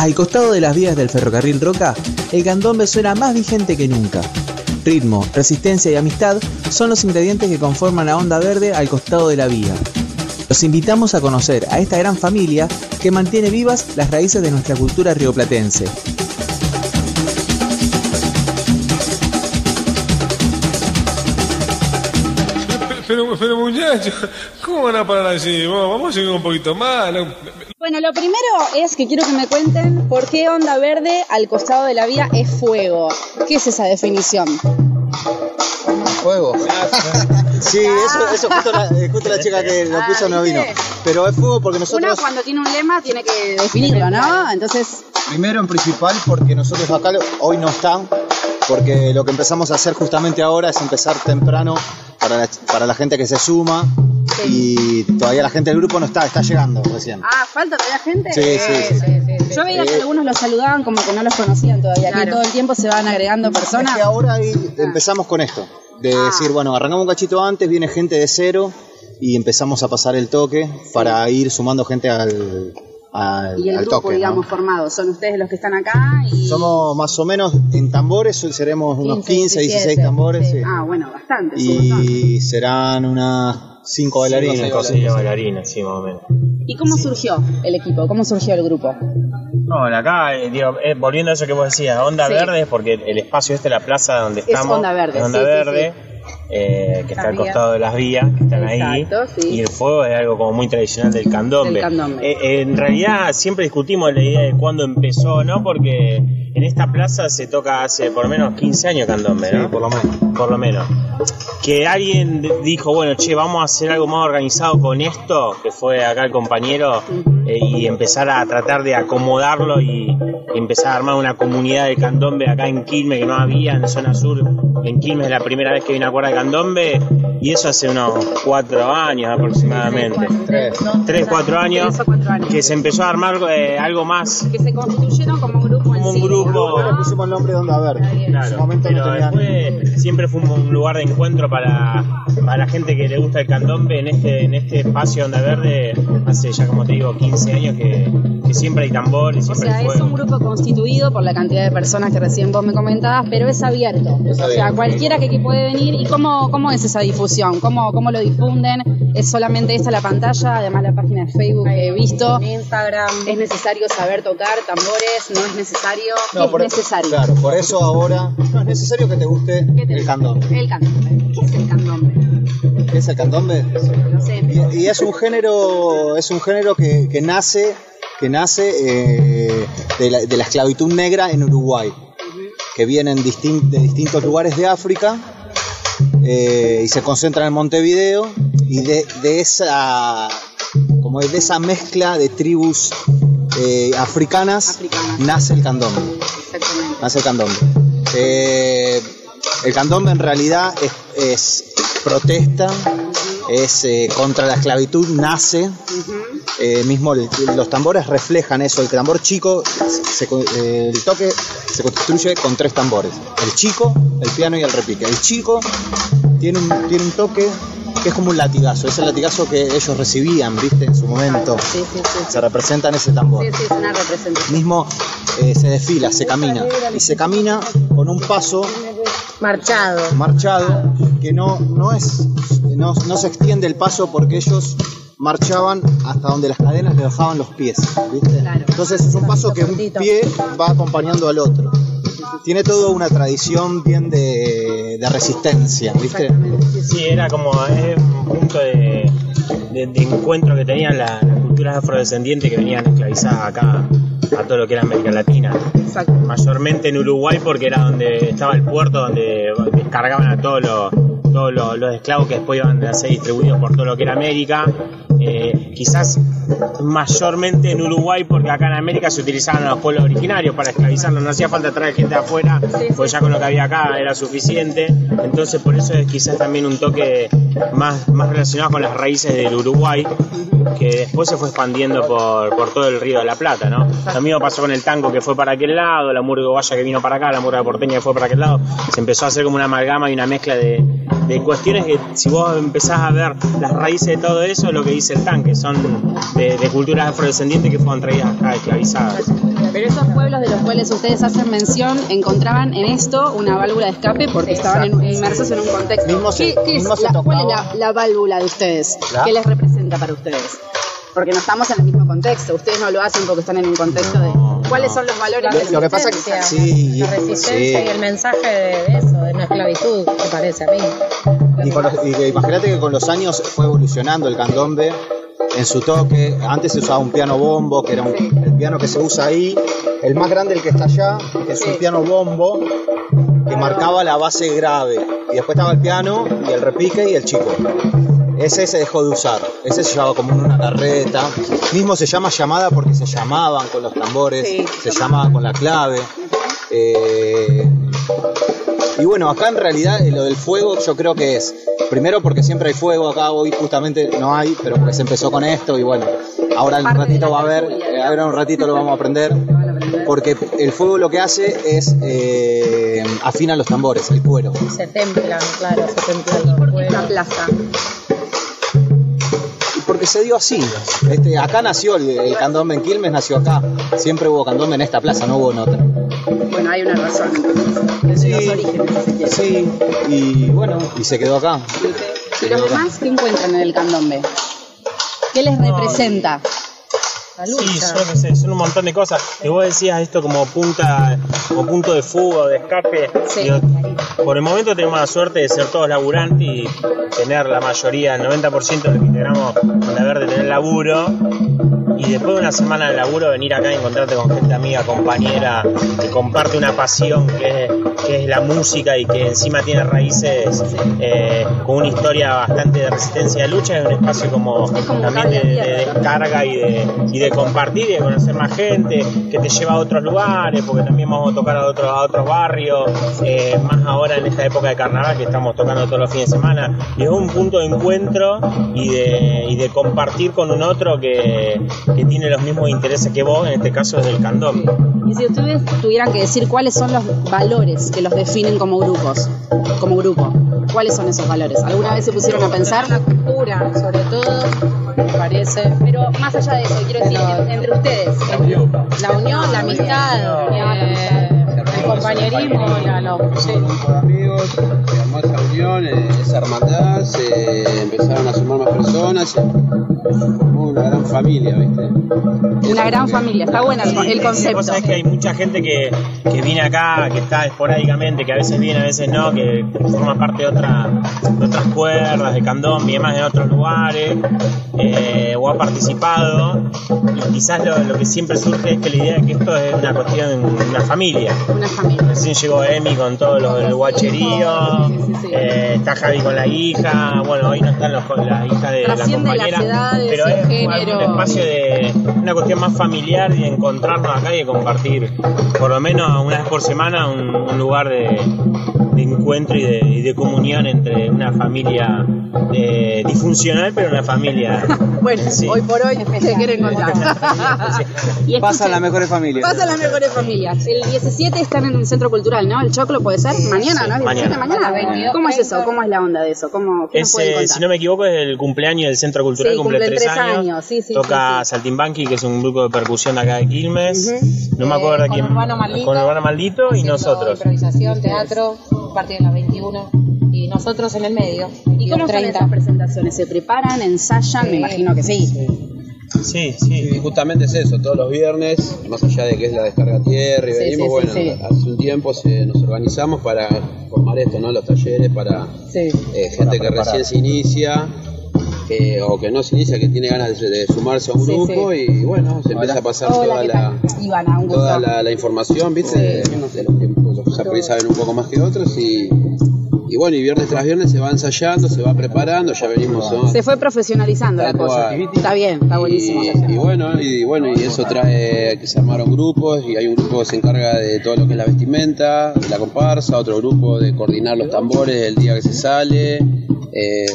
Al costado de las vías del ferrocarril Roca, el candombe suena más vigente que nunca. Ritmo, resistencia y amistad son los ingredientes que conforman la onda verde al costado de la vía. Los invitamos a conocer a esta gran familia que mantiene vivas las raíces de nuestra cultura rioplatense. Pero, muchachos, ¿cómo van a parar así? Vamos a seguir un poquito más. Bueno, lo primero es que quiero que me cuenten por qué onda verde al costado de la vía es fuego. ¿Qué es esa definición? Fuego. Sí, eso, eso justo, la, eh, justo la chica que lo puso no vino. Pero es fuego porque nosotros... Uno cuando tiene un lema tiene que definirlo, ¿no? Entonces... Primero en principal porque nosotros acá hoy no están, porque lo que empezamos a hacer justamente ahora es empezar temprano para la, para la gente que se suma y todavía la gente del grupo no está, está llegando recién. Ah, falta todavía gente. Sí, sí, sí. Yo veía que algunos los saludaban como que no los conocían todavía, que todo el tiempo se van agregando personas. Es que ahora ahí empezamos con esto, de Ah. decir, bueno, arrancamos un cachito antes, viene gente de cero y empezamos a pasar el toque para ir sumando gente al, al, Y el al grupo, toque. ¿no? digamos, formado. Son ustedes los que están acá y... Somos más o menos en tambores, seremos unos 15, 16 tambores. sí. Ah, bueno, bastante. un. Y serán unas 5 bailarines. Sí, bailarines, sí, más o menos. ¿Y cómo surgió el equipo? ¿Cómo surgió el grupo? No, acá, eh, digo, eh, volviendo a eso que vos decías, Onda Sí. Verde, porque el espacio este, la plaza donde Es estamos, Onda Verde, es Onda sí, sí, Verde, eh, que está al costado de las vías, que están ahí, Exacto, sí. y el fuego es algo como muy tradicional del candombe. Candombe. Eh, en realidad siempre discutimos la idea de cuándo empezó, ¿no? Porque en esta plaza se toca hace por lo menos 15 años candombe, ¿no? por lo menos. Por lo menos. Que alguien dijo, bueno, che, vamos a hacer algo más organizado con esto, que fue acá el compañero, eh, y empezar a tratar de acomodarlo y, empezar a armar una comunidad de candombe acá en Quilmes que no había, en zona sur. En Quilmes es la primera vez que vine a cuerda de candombe, y eso hace unos cuatro años aproximadamente. Tres. Tres, cuatro años, Tres o cuatro años. que se empezó a armar eh, algo más Que se constituyeron como un grupo en Como un sí, grupo. ¿no? pusimos el nombre de Onda Verde. En Claro, su momento pero no tenían. después siempre fue un lugar de encuentro para, para la gente que le gusta el candombe en este, en este espacio Onda Verde hace ya como te digo 15 años que, que siempre hay tambores, O siempre sea, hay es un grupo constituido por la cantidad de personas que recién vos me comentabas, pero es abierto. Es o sea, cualquiera que, que puede venir. ¿Y cómo, cómo es esa difusión? ¿Cómo, ¿Cómo lo difunden? ¿Es solamente esta la pantalla? Además, la página de Facebook que he visto. Instagram. ¿Es necesario saber tocar tambores? ¿No es necesario? No, ¿Qué por- es necesario? Claro, por eso ahora no es necesario que te guste ¿Qué te- el candombe. El candombe. ¿Qué es el candombe? ¿Qué es el candombe? No sé. Y, y es un género, es un género que, que nace, que nace eh, de, la, de la esclavitud negra en Uruguay, que vienen distin- de distintos lugares de África eh, y se concentran en Montevideo y de, de esa como de esa mezcla de tribus eh, africanas, Africanas. nace el candombe. Exactamente. Nace el candombe. Eh, el candombe en realidad es, es protesta, es eh, contra la esclavitud, nace. Eh, mismo el- los tambores reflejan eso. El tambor chico, se el toque se construye con tres tambores: el chico, el piano y el repique. El chico tiene un, tiene un toque que es como un latigazo, es el latigazo que ellos recibían, viste, en su momento. Sí, sí, sí. Se representa en ese tambor Sí, sí, es una representación. mismo eh, se desfila, se camina. Y se camina con un paso Marchado. marchado que no, no, es, no, no se extiende el paso porque ellos marchaban hasta donde las cadenas le dejaban los pies. ¿viste? Claro. Entonces es un paso que un pie va acompañando al otro. Tiene toda una tradición bien de, de resistencia, ¿viste? Sí, era como un punto de, de- de encuentro que tenían la- las culturas afrodescendientes que venían esclavizadas acá a todo lo que era América Latina. Exacto. mayormente en Uruguay porque era donde estaba el puerto donde descargaban a todos los, todos los, los esclavos que después iban a ser distribuidos por todo lo que era América. Eh, quizás mayormente en Uruguay porque acá en América se utilizaban a los pueblos originarios para esclavizarlos, no hacía falta traer gente de afuera, pues ya con lo que había acá era suficiente. Entonces por eso es quizás también un toque más, más relacionado con las raíces del Uruguay que después se fue expandiendo por, por todo el río de la Plata, ¿no? Lo mismo pasó con el tango que fue para aquel lado, la murga uruguaya que vino para acá, la murga porteña que fue para aquel lado, se empezó a hacer como una amalgama y una mezcla de, de cuestiones que si vos empezás a ver las raíces de todo eso, lo que dice el tanque, son de, de culturas afrodescendientes que fueron traídas acá esclavizadas. Pero esos pueblos de los cuales ustedes hacen mención encontraban en esto una válvula de escape porque estaban en- inmersos en un contexto. Mismo se- ¿Qué- qué es mismo se la- ¿Cuál es la, la válvula de ustedes? ¿La? ¿Qué les representa para ustedes? Porque no estamos en el mismo contexto. Ustedes no lo hacen porque están en un contexto de cuáles son los valores de Lo que pasa que sí, La resistencia sí. y el mensaje de, eso, de no esclavitud, me parece a mí. Y, con los- y que imagínate que con los años fue evolucionando el candombe en su toque. Antes se usaba un piano bombo, que era un- el piano que se usa ahí. El más grande, el que está allá, que es un piano bombo que marcaba la base grave. Y después estaba el piano y el repique y el chico. Ese se dejó de usar. Ese se llevaba como en una carreta. Mismo se llama llamada porque se llamaban con los tambores, Sí, se llamaba con la clave. Eh, y bueno, acá en realidad eh, lo del fuego yo creo que es, primero porque siempre hay fuego acá, hoy justamente no hay, pero porque se empezó con esto y bueno, ahora en un ratito va a haber, eh, ahora en un ratito lo vamos a aprender, porque el fuego lo que hace es eh, afina los tambores, el cuero. Se templan, claro, se templan los Esta fuegos. plaza. Porque se dio así, este, acá nació el, el candombe en Quilmes, nació acá, siempre hubo candombe en esta plaza, no hubo en otra. Bueno, hay una razón. de los orígenes, sí, y bueno, y se quedó acá. ¿Y los demás qué encuentran en el candombe? ¿Qué les representa? La Sí, son, no sé, son un montón de cosas. Y vos decías esto como punta, como punto de fuga, o de escape. Sí. Digo, por el momento tenemos la suerte de ser todos laburantes y tener la mayoría, el 90% de los que integramos con la verde tener laburo. Y después de una semana de laburo venir acá y encontrarte con gente amiga, compañera, que comparte una pasión que es, que es la música y que encima tiene raíces eh, con una historia bastante de resistencia de lucha, es un espacio como, como también de, descarga y de, y de compartir y de conocer más gente, que te lleva a otros lugares, porque también vamos a tocar a otros, a otros barrios, eh, más ahora en esta época de carnaval que estamos tocando todos los fines de semana. Y es un punto de encuentro y de, y de compartir con un otro que, que tiene los mismos intereses que vos, en este caso es del candombe. Y si ustedes tuvieran que decir cuáles son los valores que los definen como grupos, como grupo, ¿cuáles son esos valores? ¿Alguna vez se pusieron a pensar? La cultura, sobre todo, me parece. Pero más allá de eso, quiero decir, en- entre ustedes, La unión, la amistad, eh, el compañerismo, la, lo- sí. grupo de amigos, esa unión, eh, esa hermandad, se empezaron a sumar más personas, se formó una gran familia, ¿viste? una gran familia, está bueno el, el Vos concepto. sabés que hay mucha gente que, que viene acá, que está esporádicamente, que a veces viene, a veces no, que forma parte de, otra, de otras cuerdas, de candombe y demás de otros lugares, eh, o ha participado. Y quizás lo, lo que siempre surge es que la idea de que esto es una cuestión, una familia. Una familia. Recién llegó Emi con todo lo del guacherío, Sí, eh, está Javi con la hija, bueno, hoy no están los, la hija de la las compañera, edades, pero es género. un espacio de una cuestión más familiar y de encontrarnos acá y de compartir por lo menos una vez por semana un, un lugar de, de encuentro y de, y de comunión entre una familia eh, disfuncional, pero una familia. Bueno, Sí. hoy por hoy se quiere encontrar. Pasan las mejores familias. Pasan las mejores familias. El 17 están en un centro cultural, ¿no? El Choclo puede ser. Mañana, ¿no? El 17 mañana. mañana. ¿Cómo es eso? ¿Cómo es la onda de eso? ¿Cómo, ¿Qué nos Es, pueden eh, si no me equivoco, es el cumpleaños del Centro Cultural, Sí, cumple tres tres años. años, sí, sí, Toca sí, sí. Saltimbanqui, que es un grupo de percusión de acá de Quilmes. No me Eh, acuerdo de con quién. Urbano Maldito. Con Urbano Maldito y nosotros. Improvisación, teatro, a partir de las 21. Y nosotros en el medio. ¿Y cómo son 30. esas presentaciones? ¿Se preparan, ensayan? Me imagino que sí. Sí, Y sí. justamente es eso, todos los viernes, más allá de que es la descarga tierra y Sí, venimos, sí, bueno, sí, sí. hace un tiempo se, nos organizamos para formar esto, ¿no? Los talleres para Sí. eh, gente que recién se inicia que- o que no se inicia, que tiene ganas de, de sumarse a un Sí, grupo y bueno, se empieza a pasar Hola, toda ¿qué la? Ivana, toda la, la información, ¿viste? De, de los que saben un poco más que otros y, y bueno, y viernes tras viernes se va ensayando, se va preparando, ya venimos, ¿no? Se fue profesionalizando la cosa. Está bien, está buenísimo. Y, y bueno, y bueno, y eso trae que se armaron grupos y hay un grupo que se encarga de todo lo que es la vestimenta, de la comparsa, otro grupo de coordinar los tambores el día que se sale. Eh,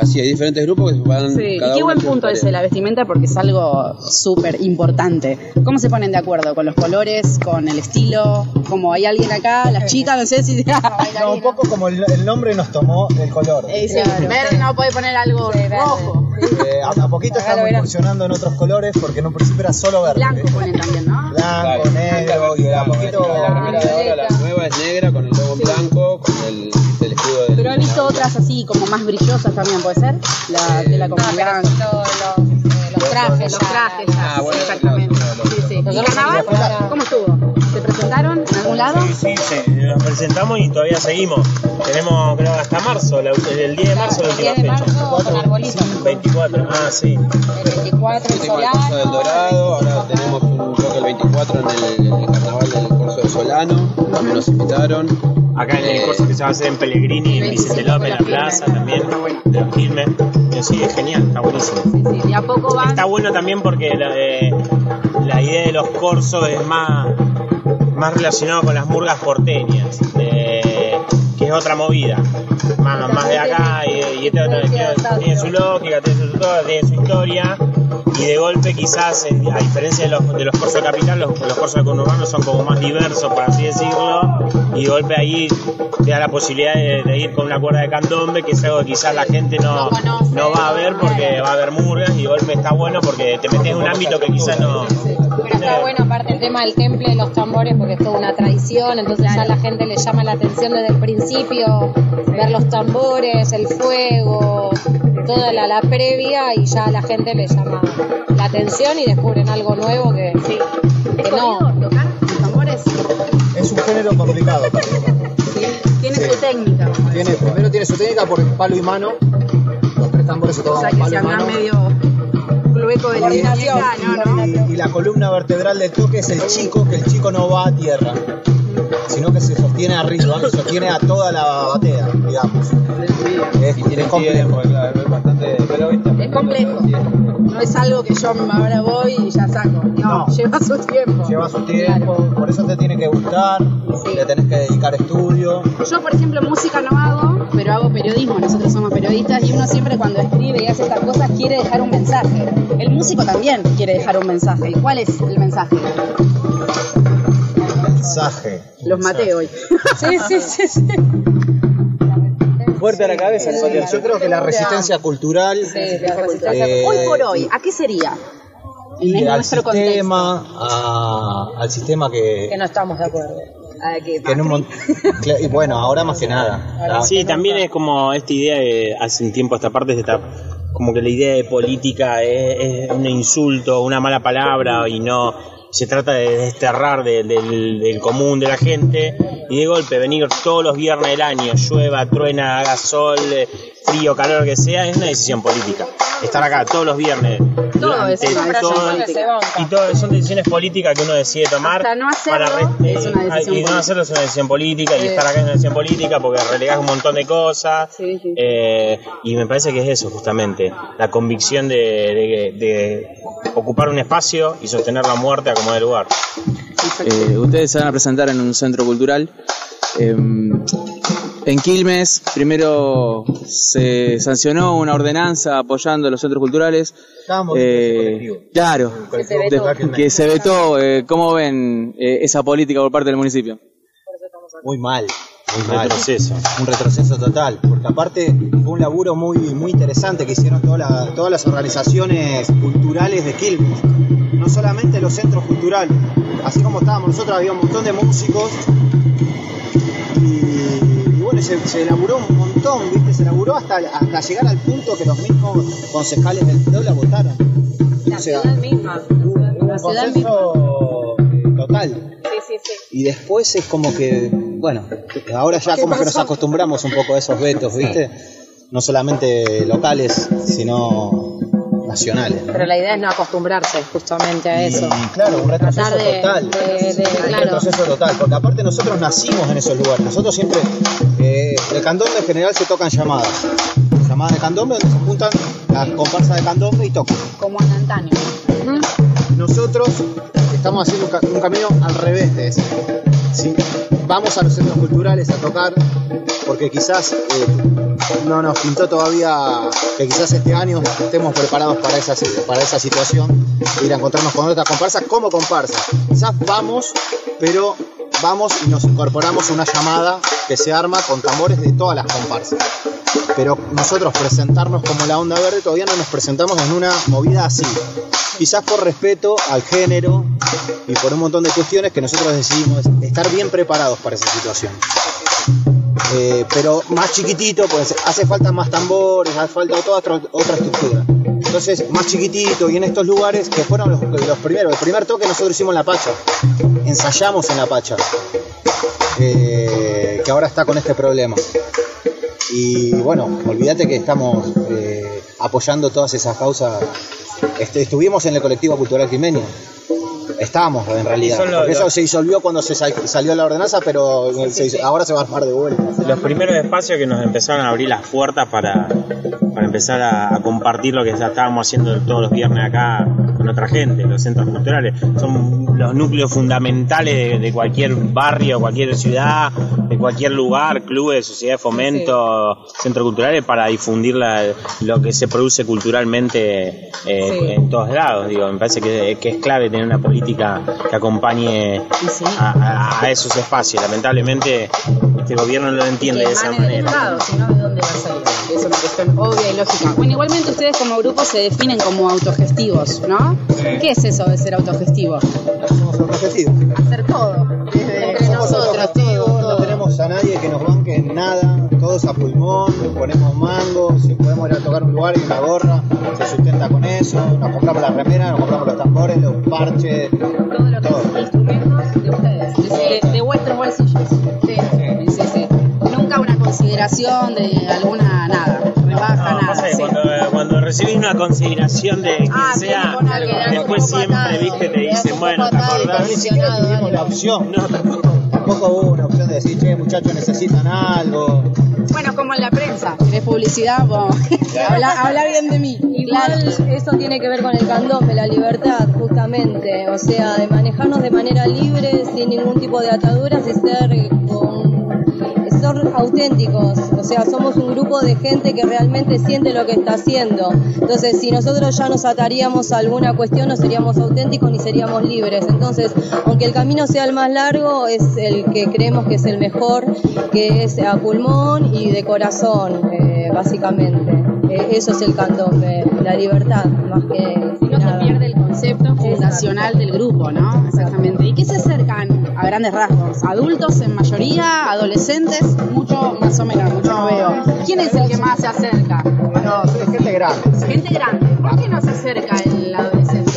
así, hay diferentes grupos que van Sí, y qué uno buen punto ese, la vestimenta, porque es algo súper importante. ¿Cómo se ponen de acuerdo? ¿Con los colores? ¿Con el estilo? Como hay alguien acá, las chicas, no sé si... No, un poco como el, el nombre nos tomó el color. Eh, dice, verde no puede poner algo rojo. Eh, a, a poquito estamos incursionando en otros colores porque en un principio era solo verde. Blanco ponen también, ¿no? Blanco, negro. la, la remera de ahora, la nueva es negra con el otras así como más brillosas también, ¿puede ser? La tela como No, los, eh, los trajes, Los trajes, Ah, bueno, exactamente. claro, claro. Sí, sí. ¿Y Nosotros carnaval? sí, ¿Cómo estuvo? ¿Se presentaron en algún lado? Sí, sí, sí, nos presentamos y todavía seguimos. Tenemos, creo, hasta marzo, la- el 10 de marzo la El 10 última de fecha. marzo con arbolitos. 24, ah, sí. El 24 el Hicimos el del. Dorado, ahora tenemos un creo que el 24 en el, en el carnaval del Solano, también nos invitaron. Acá en el curso que se va a hacer en Pellegrini, en Vicente López, en la plaza también, de los Quilmes. Pero Sí, es genial, está buenísimo. Sí, sí, de a poco van. Está bueno también porque la, de- la idea de los corsos es más, más relacionado con las murgas porteñas, de- otra movida, más, más de acá y, y este otro- tiene, su lógica, tiene su, todo, tiene su historia. Y de golpe quizás, en- a diferencia de los, de los corsos de capital, los, los corsos de conurbano son como más diversos, por así decirlo, y de golpe ahí te da la posibilidad de, de ir con una cuerda de candombe, que es algo que quizás la gente no, no va a ver porque va a haber murgas y de golpe está bueno porque te metes en un ámbito que quizás no... Está bueno aparte el tema del temple de los tambores porque es toda una tradición, entonces ya a la gente le llama la atención desde el principio, ver los tambores, el fuego, toda la, la previa y ya a la gente le llama la atención y descubren algo nuevo que, que no. tocar los tambores? Es un género complicado. Sí. Tiene Sí. su técnica. Tiene, primero tiene su técnica por palo y mano. Los tres tambores se O tocan sea con que palo se y mano. medio flueco de la Coordinación. muñeca, no, no. Y, y la columna vertebral del toque es el chico, que el chico no va a tierra, sino que se sostiene arriba, que sostiene a toda la batea, digamos. Es, Y tiene es complejo. es complejo. sí, es complejo. No es algo que yo ahora voy y ya saco. No, No. lleva su tiempo. Lleva su tiempo, por eso te tiene que gustar, le tenés que dedicar estudio. Yo, por ejemplo, música no hago, pero hago periodismo. Nosotros somos periodistas y uno siempre cuando escribe y hace estas cosas quiere dejar un mensaje. El músico también quiere dejar un mensaje. ¿Y cuál es el mensaje? Mensaje. Los maté hoy. Sí, sí, sí, sí. Fuerte a la cabeza el Mateo. Yo creo que la resistencia cultural eh, hoy por hoy, ¿a qué sería? y En al nuestro sistema, a- al sistema que, Que no estamos de acuerdo. que en un y bueno, ahora más que nada. Sí, también es como esta idea de hace un tiempo esta parte de esta como que la idea de política es, es un insulto, una mala palabra y no se trata de desterrar de- del, del común de la gente y de golpe venir todos los viernes del año, llueva, truena, haga sol, eh, frío, calor, que sea, es una decisión política. Estar acá todos los viernes Todo es una todo- y todo, son decisiones políticas que uno decide tomar. Hasta no hacerlo es una decisión y no hacerlo es una decisión política y estar acá es una decisión política porque relegás un montón de cosas. Sí, sí. Eh, y me parece que es eso justamente, la convicción de, de- de ocupar un espacio y sostener la muerte a como de lugar. Eh, ustedes se van a presentar en un centro cultural. Eh, en Quilmes, primero se sancionó una ordenanza apoyando los centros culturales. Eh, colectivo. claro, Que se vetó. de- que se vetó. eh, ¿Cómo ven eh, esa política por parte del municipio? Muy mal, mal. Retroceso. Un retroceso total, porque aparte fue un laburo muy, muy interesante que hicieron toda la- todas las organizaciones culturales de Quilmes. No solamente los centros culturales, así como estábamos nosotros, había un montón de músicos y, y bueno, se, se elaboró un montón, ¿viste? Se elaboró hasta, hasta llegar al punto que los mismos concejales del PDO la votaron. La O sea, ciudad misma. un La ciudad consenso eh, total. Sí, sí, sí. Y después es como que, bueno, ahora ya como que nos acostumbramos un poco a esos vetos, ¿viste? No solamente locales, sino nacionales. ¿no? Pero la idea es no acostumbrarse justamente a eso. Y claro, un retroceso de- total. de- de- un claro. retroceso total, porque aparte nosotros nacimos en esos lugares. Nosotros siempre, eh, el candombe en general se tocan llamadas. Llamadas de candombe donde se juntan las comparsas de candombe y tocan. Como en antaño. Nosotros estamos haciendo un, ca- un camino al revés de ese. ¿sí? Vamos a los centros culturales a tocar, porque quizás eh, no nos pintó todavía que quizás este año estemos preparados para esa, para esa situación, ir a encontrarnos con otras comparsas como comparsa. Quizás vamos, pero vamos y nos incorporamos a una llamada que se arma con tambores de todas las comparsas. pero nosotros presentarnos como la onda verde todavía no nos presentamos en una movida así. Quizás por respeto al género y por un montón de cuestiones que nosotros decidimos estar bien preparados para esa situación. Eh, pero más chiquitito, pues hace falta más tambores, hace falta toda otra, otra estructura. Entonces, más chiquitito y en estos lugares que fueron los, primeros. El primer toque nosotros hicimos en La Pacha, ensayamos en La Pacha, eh, que ahora está con este problema. Y bueno, olvídate que estamos eh, apoyando todas esas causas. Este, estuvimos en el colectivo cultural Jiménez. Estábamos en realidad. los- eso los- se disolvió cuando se sa- salió la ordenanza, pero se hizo- ahora se va a armar de vuelta. Los primeros espacios que nos empezaron a abrir las puertas para, para empezar a, a compartir lo que ya estábamos haciendo todos los viernes acá con otra gente, los centros culturales. Son los núcleos fundamentales de, de cualquier barrio, cualquier ciudad, de cualquier lugar, clubes, sociedad de fomento, centros culturales, para difundir la- lo que se produce culturalmente eh, Sí. en todos lados. Digo, me parece que, que es clave tener una política que acompañe sí. a, a- a esos espacios. Lamentablemente este gobierno no lo entiende de esa manera. Estado, si no, ¿de dónde va a salir? Es una cuestión obvia y lógica. Bueno, igualmente ustedes como grupo se definen como autogestivos, ¿no? ¿Qué es eso de ser autogestivo? Somos autogestivos. Hacer todo. Desde Somos nosotros, autogestivos, todo, no tenemos a nadie que nos nada, todos a pulmón, ponemos mango, si podemos ir a tocar un lugar y una gorra, se sustenta con eso, nos compramos la remera, nos compramos los tambores, los parches, Todo lo que todo. es instrumentos de ustedes, de, de vuestros bolsillos. Sí, sí, sí. Nunca una consideración de alguna nada, rebaja, No, nada. Cuando, recibís una consideración de quien Ah, sea, después siempre, patado, viste, te dicen, bueno, ¿te acordás? ni siquiera tuvimos la opción, No, tampoco. tampoco hubo una opción de decir, che, muchachos, necesitan algo. Bueno, como en la prensa, querés publicidad, vos, habla, habla bien de mí. Igual eso tiene que ver con el candombe, la libertad, justamente. O sea, de manejarnos de manera libre, sin ningún tipo de ataduras y ser auténticos. O sea, somos un grupo de gente que realmente siente lo que está haciendo. Entonces, si nosotros ya nos ataríamos a alguna cuestión, no seríamos auténticos ni seríamos libres. Entonces, aunque el camino sea el más largo, es el que creemos que es el mejor, que es a pulmón y de corazón, eh, básicamente. Eh, eso es el candombe, la libertad, más que Si no se pierde el concepto fundacional del grupo, ¿no? Exactamente. ¿Y qué se acercan a grandes rasgos? ¿Adultos en mayoría? ¿Adolescentes? Mucho, más o menos, mucho no veo. ¿Quién es el que más se acerca? Bueno, es gente grande. Gente grande. ¿Por qué no se acerca el adolescente?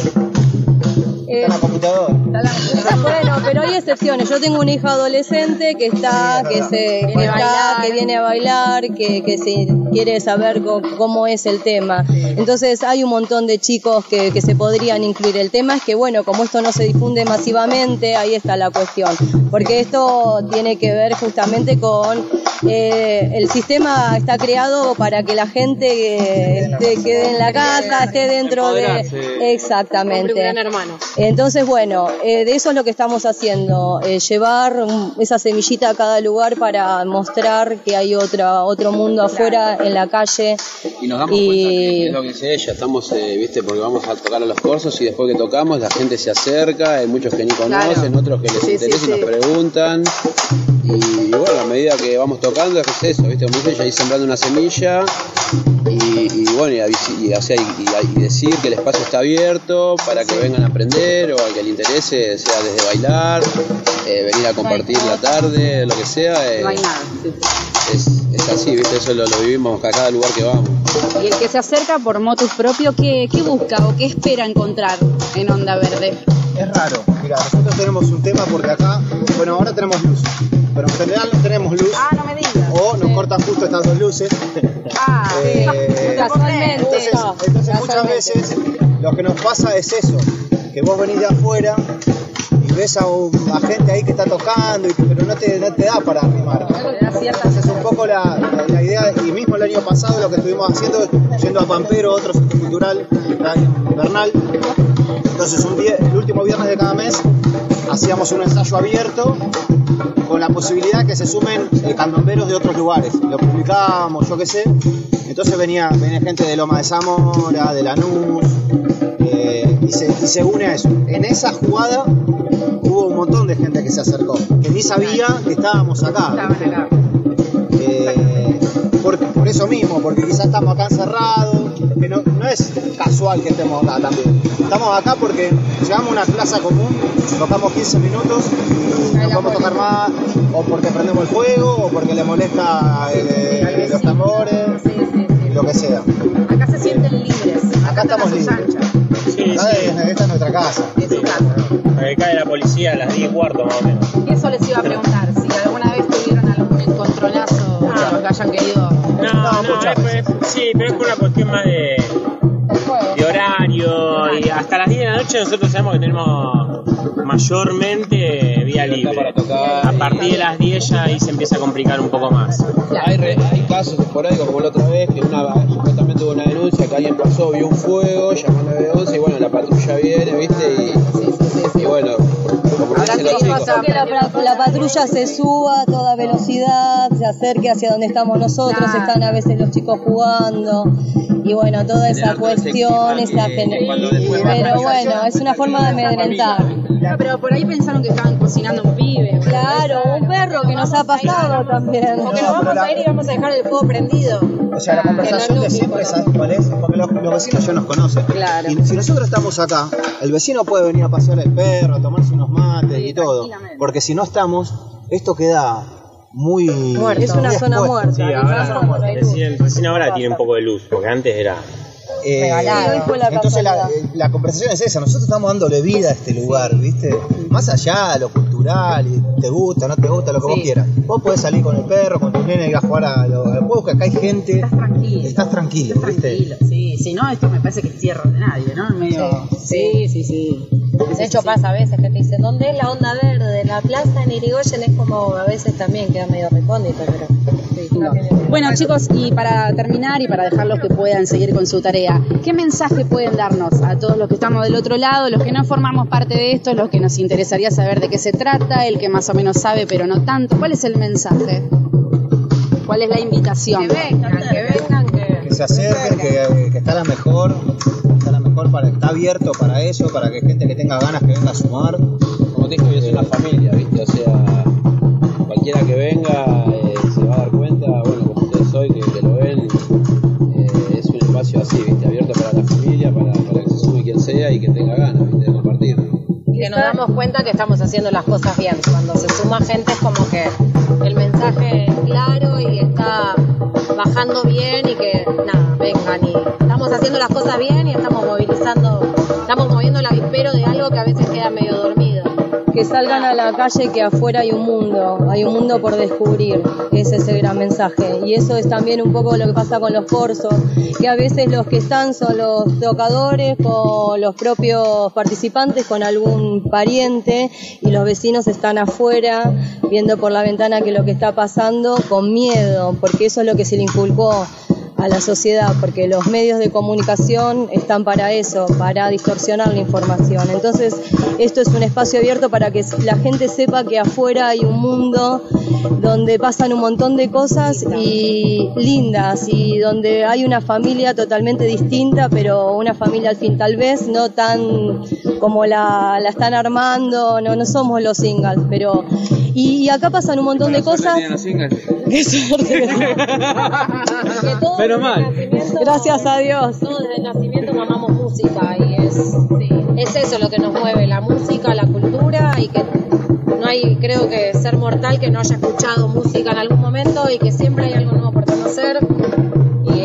Eh, la computadora. bueno, pero hay excepciones. Yo tengo una hija adolescente que está, que se, que Viene a está, bailar. que viene a bailar, que, que se quiere saber cómo es el tema. Entonces hay un montón de chicos que, que se podrían incluir. El tema es que bueno, como esto no se difunde masivamente, ahí está la cuestión. Porque esto tiene que ver justamente con eh, el sistema está creado para que la gente eh, esté- quede en la casa, esté dentro de exactamente. Un. Entonces, bueno, eh, de eso es lo que estamos haciendo, eh, llevar esa semillita a cada lugar para mostrar que hay otra, otro mundo afuera, en la calle. Y nos damos Y- cuenta que es lo que dice ella, estamos, eh, viste, porque vamos a tocar a los cursos y después que tocamos la gente se acerca, hay muchos que ni conocen, otros que les Sí, interesa sí, y sí. nos preguntan. Y, bueno, a medida que vamos tocando es eso, viste, como dice ella, ir sembrando una semilla y bueno, y, y, o sea, y- y- y decir que el espacio está abierto para que vengan a aprender o al que le interese, sea desde bailar, eh, venir a compartir la tarde, lo que sea. eh, No hay nada. sí. es, es así, viste, eso lo, lo vivimos a cada lugar que vamos. Y el que se acerca por motus propio, ¿qué, qué busca o qué espera encontrar en Onda Verde? Es raro. Mira, nosotros tenemos un tema porque acá, bueno, ahora tenemos luz, pero en general no tenemos luz. Ah, no me digas. O nos cortan justo estas dos luces. Ah, Eh, Casualmente. Entonces, entonces muchas veces lo que nos pasa es eso, que vos venís de afuera ves a, gente ahí que está tocando, pero no te, da para animar. te da cierta Esa es un poco la, idea, y mismo el año pasado lo que estuvimos haciendo, yendo a Pampero, otro centro cultural, Bernal. Entonces un día, el último viernes de cada mes hacíamos un ensayo abierto con la posibilidad que se sumen eh, candomberos de otros lugares. Lo publicábamos, yo qué sé. Entonces venía, venía gente de Loma de Zamora, de Lanús, eh, y, se, y se une a eso. En esa jugada montón de gente que se acercó, que ni sabía que estábamos acá. Estaban acá. Eh, por eso mismo, porque quizás estamos acá encerrados, que no, no es casual que estemos acá también. Estamos acá porque llegamos a una plaza común, tocamos 15 minutos y no podemos tocar más, o porque prendemos el fuego, o porque le molesta eh, los tambores, lo que sea. Acá se sienten libres. Acá estamos libres. esta es nuestra casa. Es su casa. Porque cae la policía a las 10 y cuarto más o menos. Y eso les iba a preguntar, si alguna vez tuvieron algún encontronazo que hayan querido. No, No, no, es, pues, sí, pero es por una cuestión más de, horario. Y hasta las 10 de la noche nosotros sabemos que tenemos mayormente vía libre. para tocar. A partir de las 10 ya ahí se empieza a complicar un poco más. Hay, re- hay casos esporádicos como la otra vez que una, supuestamente hubo una denuncia que alguien pasó, vio un fuego, llamó a 911 y bueno, la patrulla viene, ¿viste? Y, y bueno, Habrá que ir que la, la- la patrulla se suba a toda velocidad, se acerque hacia donde estamos nosotros, están a veces los chicos jugando y bueno, toda esa cuestión, esa que- gen- que cuando después va pero bueno, es una forma de amedrentar. No, pero por ahí pensaron que estaban cocinando un pibe. Claro, un perro que nos ha pasado también. Porque nos vamos a ir y vamos a dejar el fuego prendido. O sea, la conversación de siempre, ¿sabes cuál es? Porque los, los vecinos ya nos conocen. Claro. Y si nosotros estamos acá, el vecino puede venir a pasear el perro, a tomarse unos mates y todo. Porque si no estamos, esto queda muy. Es una zona muerta. Sí, ahora, recién, recién ahora tiene un poco de luz, porque antes era. Eh. Sí, la entonces la, conversación es esa, nosotros estamos dándole vida a este lugar, ¿viste? Más allá de lo cultural, y te gusta, no te gusta, lo que vos Sí. quieras. Vos podés salir con el perro, con tu nene, ir a jugar a los al juego, que acá hay gente. Estás tranquilo. Estás tranquilo, Estás ¿viste? tranquilo, sí. Si no, esto me parece que es tierra de nadie, ¿no? Medio... Sí, sí, sí. De hecho pasa a veces que te dicen, ¿dónde es la onda verde? La plaza en Irigoyen es como a veces también queda medio recóndito, pero sí, no tiene- Bueno chicos, y para terminar y para dejarlos que puedan seguir con su tarea, ¿qué mensaje pueden darnos a todos los que estamos del otro lado, los que no formamos parte de esto, los que nos interesaría saber de qué se trata, el que más o menos sabe pero no tanto? ¿Cuál es el mensaje? ¿Cuál es la invitación? Que vengan, que vengan, que... que se acerquen, que, que está la mejor, está la mejor para, está abierto para eso, para que gente que tenga ganas que venga a sumar. Como es una familia, ¿viste? O sea, cualquiera que venga eh, se va a dar cuenta, bueno, como ustedes hoy que, que lo ven, eh, es un espacio así, ¿viste? Abierto para la familia, para, para que se sume quien sea y que tenga ganas, ¿viste? De compartir. Y que nos damos cuenta que estamos haciendo las cosas bien. Cuando se suma gente es como que el mensaje es claro y está bajando bien y que nada, vengan y estamos haciendo las cosas bien y estamos movilizando, estamos moviendo el avispero de algo que a veces queda medio. Que salgan a la calle que afuera hay un mundo, hay un mundo por descubrir, ese es el gran mensaje. Y eso es también un poco lo que pasa con los corsos, que a veces los que están son los tocadores con los propios participantes, con algún pariente, y los vecinos están afuera viendo por la ventana que lo que está pasando con miedo, porque eso es lo que se le inculcó a la sociedad, porque los medios de comunicación están para eso, para distorsionar la información. Entonces, esto es un espacio abierto para que la gente sepa que afuera hay un mundo donde pasan un montón de cosas y lindas y donde hay una familia totalmente distinta, pero una familia al fin tal vez no tan como la, la están armando, no, no somos los singles, pero y, y acá pasan un montón de cosas. Qué suerte. Pero mal. Gracias a Dios. Todos desde el nacimiento mamamos música y es, es eso lo que nos mueve, la música, la cultura y que no hay, creo que ser mortal que no haya escuchado música en algún momento y que siempre hay algo nuevo por conocer.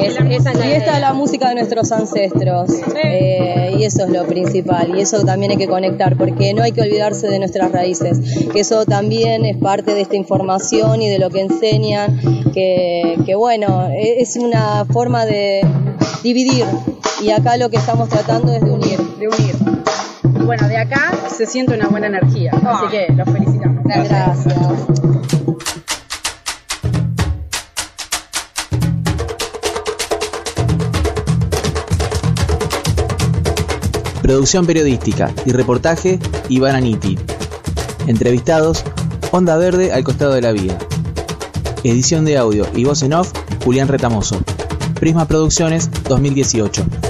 Y es, esa es la Y esta es la música de nuestros ancestros. Eh, y eso es lo principal. Y eso también hay que conectar, porque no hay que olvidarse de nuestras raíces. Que eso también es parte de esta información y de lo que enseñan. Que, que bueno, e- es una forma de dividir. Y acá lo que estamos tratando es de unir. De unir. Y bueno, de acá se siente una buena energía, así que los felicitamos. Gracias. Producción periodística y reportaje, Iván Aniti. Entrevistados, Onda Verde al costado de la vía. Edición de audio y voz en off, Julián Retamoso. Prisma Producciones 2018.